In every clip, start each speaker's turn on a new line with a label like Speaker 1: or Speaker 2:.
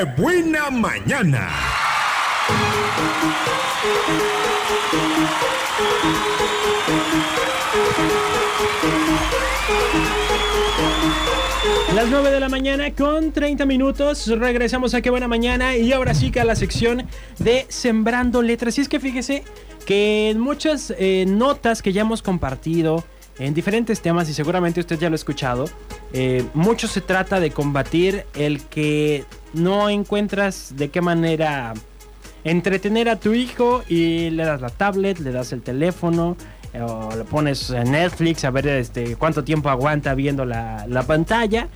Speaker 1: ¡Qué buena mañana!
Speaker 2: Las 9 de la mañana con 30 minutos. Regresamos a Qué Buena Mañana y ahora sí que a la sección de Sembrando Letras. Y es que fíjese que en muchas eh, notas que ya hemos compartido en diferentes temas y seguramente usted ya lo ha escuchado, eh, mucho se trata de combatir el que no encuentras de qué manera entretener a tu hijo y le das la tablet, le das el teléfono eh, o le pones Netflix a ver este, cuánto tiempo aguanta viendo la, la pantalla.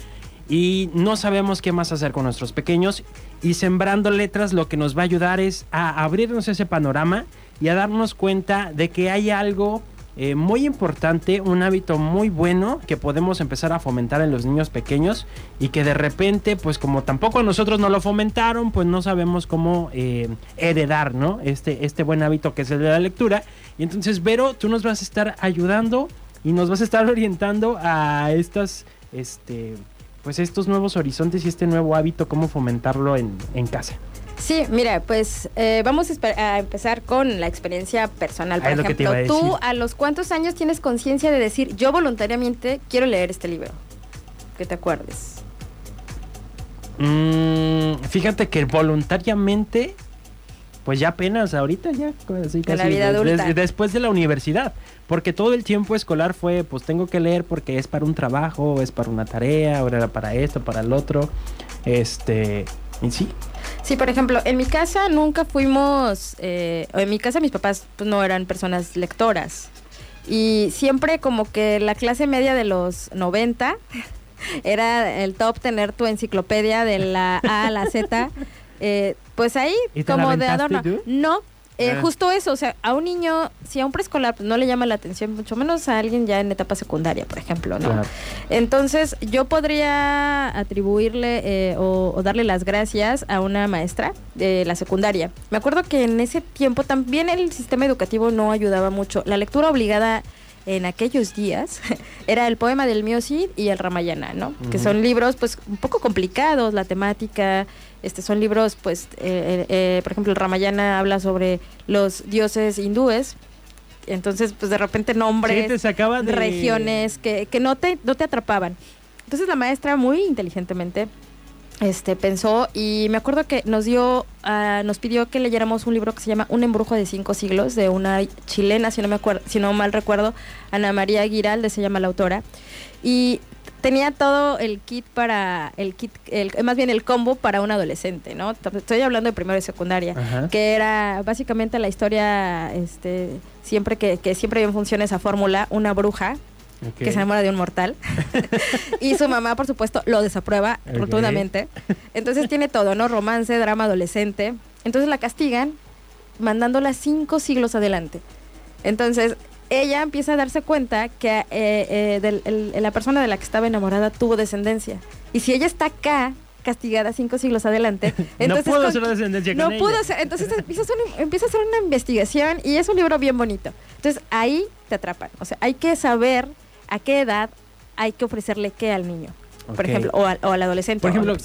Speaker 2: Y no sabemos qué más hacer con nuestros pequeños. Y sembrando letras lo que nos va a ayudar es a abrirnos ese panorama y a darnos cuenta de que hay algo eh, muy importante, un hábito muy bueno que podemos empezar a fomentar en los niños pequeños y que de repente, pues como tampoco nosotros nos lo fomentaron, pues no sabemos cómo eh, heredar, ¿no? Este, este buen hábito que es el de la lectura. Y entonces, Vero, tú nos vas a estar ayudando y nos vas a estar orientando a estas, este, pues estos nuevos horizontes y este nuevo hábito, cómo fomentarlo en, en casa.
Speaker 3: Sí, mira, pues eh, vamos a, empezar con la experiencia personal. Por ejemplo, tú a los cuántos años tienes conciencia de decir, yo voluntariamente quiero leer este libro. Que te acuerdes.
Speaker 2: Mm, fíjate que voluntariamente, pues ya apenas ahorita, ya
Speaker 3: casi, la vida adulta.
Speaker 2: después de la universidad. Porque todo el tiempo escolar fue, pues tengo que leer porque es para un trabajo, es para una tarea, o era para esto, para el otro. Este, y sí,
Speaker 3: Sí, por ejemplo, en mi casa nunca fuimos, eh, en mi casa mis papás pues, no eran personas lectoras. Y siempre como que la clase media de los 90 era el top tener tu enciclopedia de la A a la Z. Eh, pues ahí, como de adorno. No, eh, ah. Justo eso, o sea, a un niño, si a un preescolar pues, no le llama la atención, mucho menos a alguien ya en etapa secundaria, por ejemplo, ¿no? Entonces, yo podría atribuirle eh, o, darle las gracias a una maestra de la secundaria. Me acuerdo que en ese tiempo también el sistema educativo no ayudaba mucho. La lectura obligada en aquellos días era el poema del Mío Cid y el Ramayana, ¿no? Que son libros, pues, un poco complicados, la temática este, son libros, pues, eh, eh, eh, por ejemplo, el Ramayana habla sobre los dioses hindúes. Entonces, pues de repente nombres,
Speaker 2: de...
Speaker 3: regiones que, que no, te, no te atrapaban. Entonces la maestra muy inteligentemente este pensó y me acuerdo que nos dio ah, nos pidió que leyéramos un libro que se llama Un embrujo de cinco siglos de una chilena si no me acuerdo si no mal recuerdo Ana María Giralde se llama la autora y tenía todo el kit para el kit, el, más bien el combo para un adolescente, ¿no? Estoy hablando de primero y secundaria, que era básicamente la historia, este, siempre que, que siempre bien funciona esa fórmula, una bruja que se enamora de un mortal. y su mamá, por supuesto, lo desaprueba rotundamente. Entonces tiene todo, ¿no? Romance, drama adolescente. Entonces la castigan mandándola cinco siglos adelante. Entonces, ella empieza a darse cuenta que eh, eh, la persona de la que estaba enamorada tuvo descendencia. Y si ella está acá, castigada cinco siglos adelante.
Speaker 2: Entonces, no pudo hacer descendencia
Speaker 3: No pudo hacer, entonces empieza a, hacer una investigación y es un libro bien bonito. Entonces ahí te atrapan. O sea, hay que saber a qué edad hay que ofrecerle qué al niño. Por ejemplo, o, al adolescente.
Speaker 2: Por ejemplo,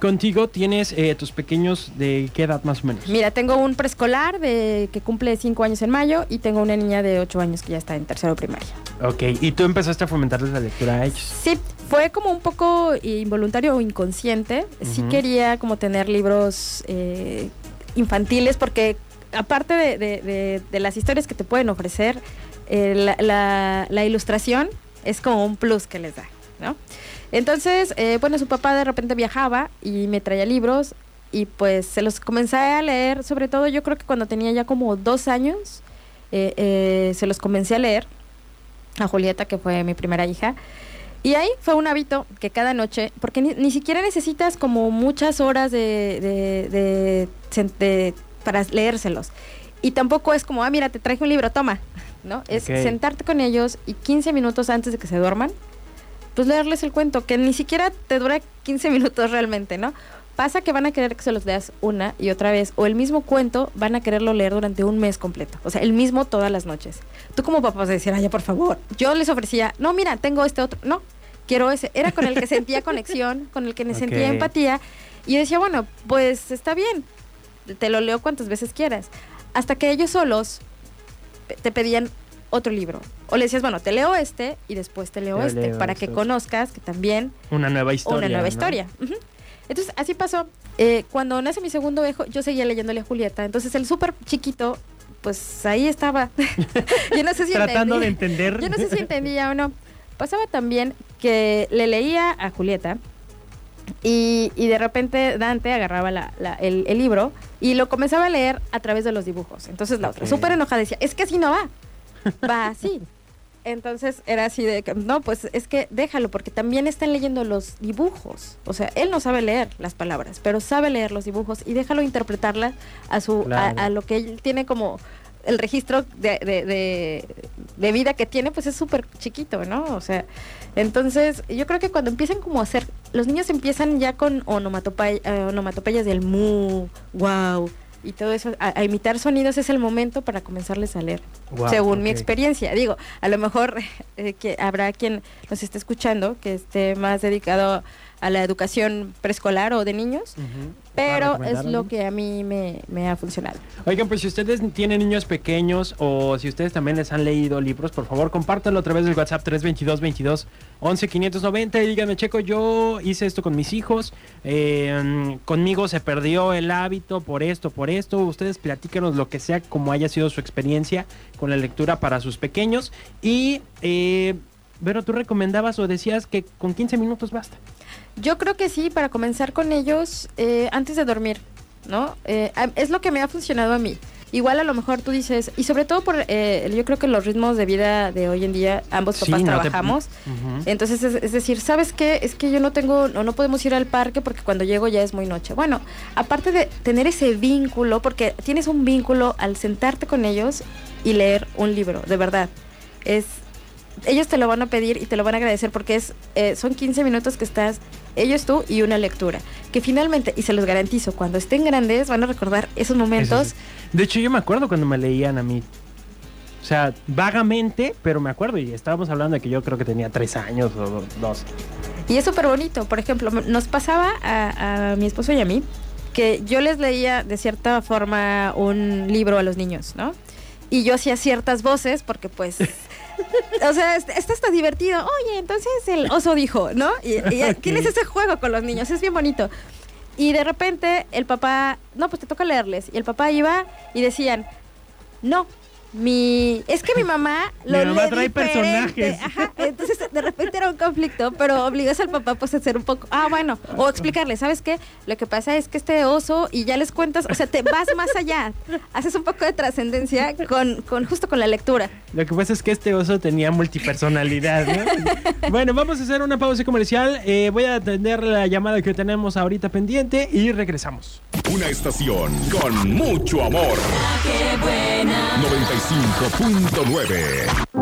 Speaker 2: contigo tienes eh, tus pequeños de qué edad más o menos.
Speaker 3: Mira, tengo un preescolar de que cumple 5 años en mayo y tengo una niña de 8 años que ya está en tercero primaria.
Speaker 2: Ok, ¿y tú empezaste a fomentarles la lectura a ellos?
Speaker 3: Sí, fue como un poco involuntario o inconsciente. Sí quería como tener libros eh, infantiles porque aparte de, las historias que te pueden ofrecer, eh, la ilustración es como un plus que les da, ¿no? Entonces, eh, bueno, su papá de repente viajaba y me traía libros y pues se los comencé a leer, sobre todo yo creo que cuando tenía ya como dos años, eh, eh, se los comencé a leer a Julieta, que fue mi primera hija. Y ahí fue un hábito que cada noche, porque ni, siquiera necesitas como muchas horas de, de, para leérselos. Y tampoco es como, ah, mira, te traje un libro, toma. ¿No? Es sentarte con ellos y 15 minutos antes de que se duerman, pues leerles el cuento, que ni siquiera te dura 15 minutos realmente, ¿no? Pasa que van a querer que se los leas una y otra vez, o el mismo cuento van a quererlo leer durante un mes completo, o sea, el mismo todas las noches. Tú como papá vas a decir, ay, por favor, yo les ofrecía, no, mira, tengo este otro, no, quiero ese, era con el que sentía conexión, con el que me sentía empatía, Y yo decía, bueno, pues está bien, te lo leo cuantas veces quieras. Hasta que ellos solos te pedían otro libro. O le decías, bueno, te leo este y después te leo
Speaker 2: Te
Speaker 3: este,
Speaker 2: leo
Speaker 3: para que conozcas que también
Speaker 2: Una nueva historia.
Speaker 3: una nueva
Speaker 2: ¿no?
Speaker 3: historia. Entonces, así pasó. Eh, cuando nace mi segundo hijo, yo seguía leyéndole a Julieta. Entonces, el súper chiquito, pues ahí estaba. yo no sé si
Speaker 2: Tratando de entender.
Speaker 3: Yo no sé si entendía o no. Pasaba también que le leía a Julieta y, y de repente Dante agarraba la- la- el, el libro y lo comenzaba a leer a través de los dibujos. Entonces la otra,
Speaker 2: Ok.
Speaker 3: súper enojada, decía, es que así no va, va así. Entonces era así de, que, no, pues es que déjalo, porque también están leyendo los dibujos. O sea, él no sabe leer las palabras, pero sabe leer los dibujos y déjalo interpretarlas a, su, a- a, lo que él tiene como el registro de, de- de- de vida que tiene, pues es súper chiquito, ¿no? O sea, entonces yo creo que cuando empiezan como a hacer, los niños empiezan ya con onomatope- eh, onomatopeyas del mu, wow, y todo eso, a, a imitar sonidos es el momento para comenzarles a leer, según mi experiencia. Digo, a lo mejor eh, que habrá quien nos esté escuchando que esté más dedicado a la educación preescolar o de niños,
Speaker 2: Ujú.
Speaker 3: pero
Speaker 2: ¿Para
Speaker 3: es lo que a mí me, me ha funcionado.
Speaker 2: Oigan, pues si ustedes tienen niños pequeños o si ustedes también les han leído libros, por favor, compártanlo a través del WhatsApp 322 22 11 590 y díganme, Checo, yo hice esto con mis hijos, eh, conmigo se perdió el hábito por esto, por esto. Ustedes platícanos lo que sea, como haya sido su experiencia con la lectura para sus pequeños. Y, eh, Vero, tú recomendabas o decías que con 15 minutos basta.
Speaker 3: Yo creo que sí, para comenzar con ellos eh, antes de dormir, ¿no? Eh, es lo que me ha funcionado a mí. Igual a lo mejor tú dices, y sobre todo por, eh, yo creo que los ritmos de vida de hoy en día, ambos
Speaker 2: Sí,
Speaker 3: papás
Speaker 2: no te-
Speaker 3: trabajamos. Entonces, es, es decir, ¿sabes qué? Es que yo no tengo, o no podemos ir al parque porque cuando llego ya es muy noche. Bueno, aparte de tener ese vínculo, porque tienes un vínculo al sentarte con ellos y leer un libro, de verdad. Es, ellos te lo van a pedir y te lo van a agradecer porque es, eh, son 15 minutos que estás, ellos tú y una lectura. Que finalmente, y se los garantizo, cuando estén grandes van a recordar esos momentos.
Speaker 2: Sí. De hecho, yo me acuerdo cuando me leían a mí. O sea, vagamente, pero me acuerdo. Y estábamos hablando de que yo creo que tenía tres años o do- dos.
Speaker 3: Y es súper bonito. Por ejemplo, nos pasaba a, a mi esposo y a mí que yo les leía de cierta forma un libro a los niños, ¿no? Y yo hacía ciertas voces porque pues... O sea, est- esto está divertido. Oye, entonces el oso dijo, ¿no? Y, y tienes ese juego con los niños, es bien bonito. Y de repente el papá, no, pues te toca leerles. Y el papá iba y decían, no, mi, es que mi mamá
Speaker 2: Mi
Speaker 3: lo
Speaker 2: mamá
Speaker 3: lee
Speaker 2: trae
Speaker 3: diferente".
Speaker 2: personajes.
Speaker 3: Ajá, entonces de repente era un conflicto, pero obligas al papá pues a hacer un poco, ah, bueno, o explicarle, ¿sabes qué? Lo que pasa es que este oso y ya les cuentas, o sea, te vas más allá, haces un poco de trascendencia con, con justo con la lectura.
Speaker 2: Lo que pasa es que este oso tenía multipersonalidad, ¿no? bueno, vamos a hacer una pausa comercial. Eh, voy a atender la llamada que tenemos ahorita pendiente y regresamos.
Speaker 1: Una estación con mucho amor. 95.9.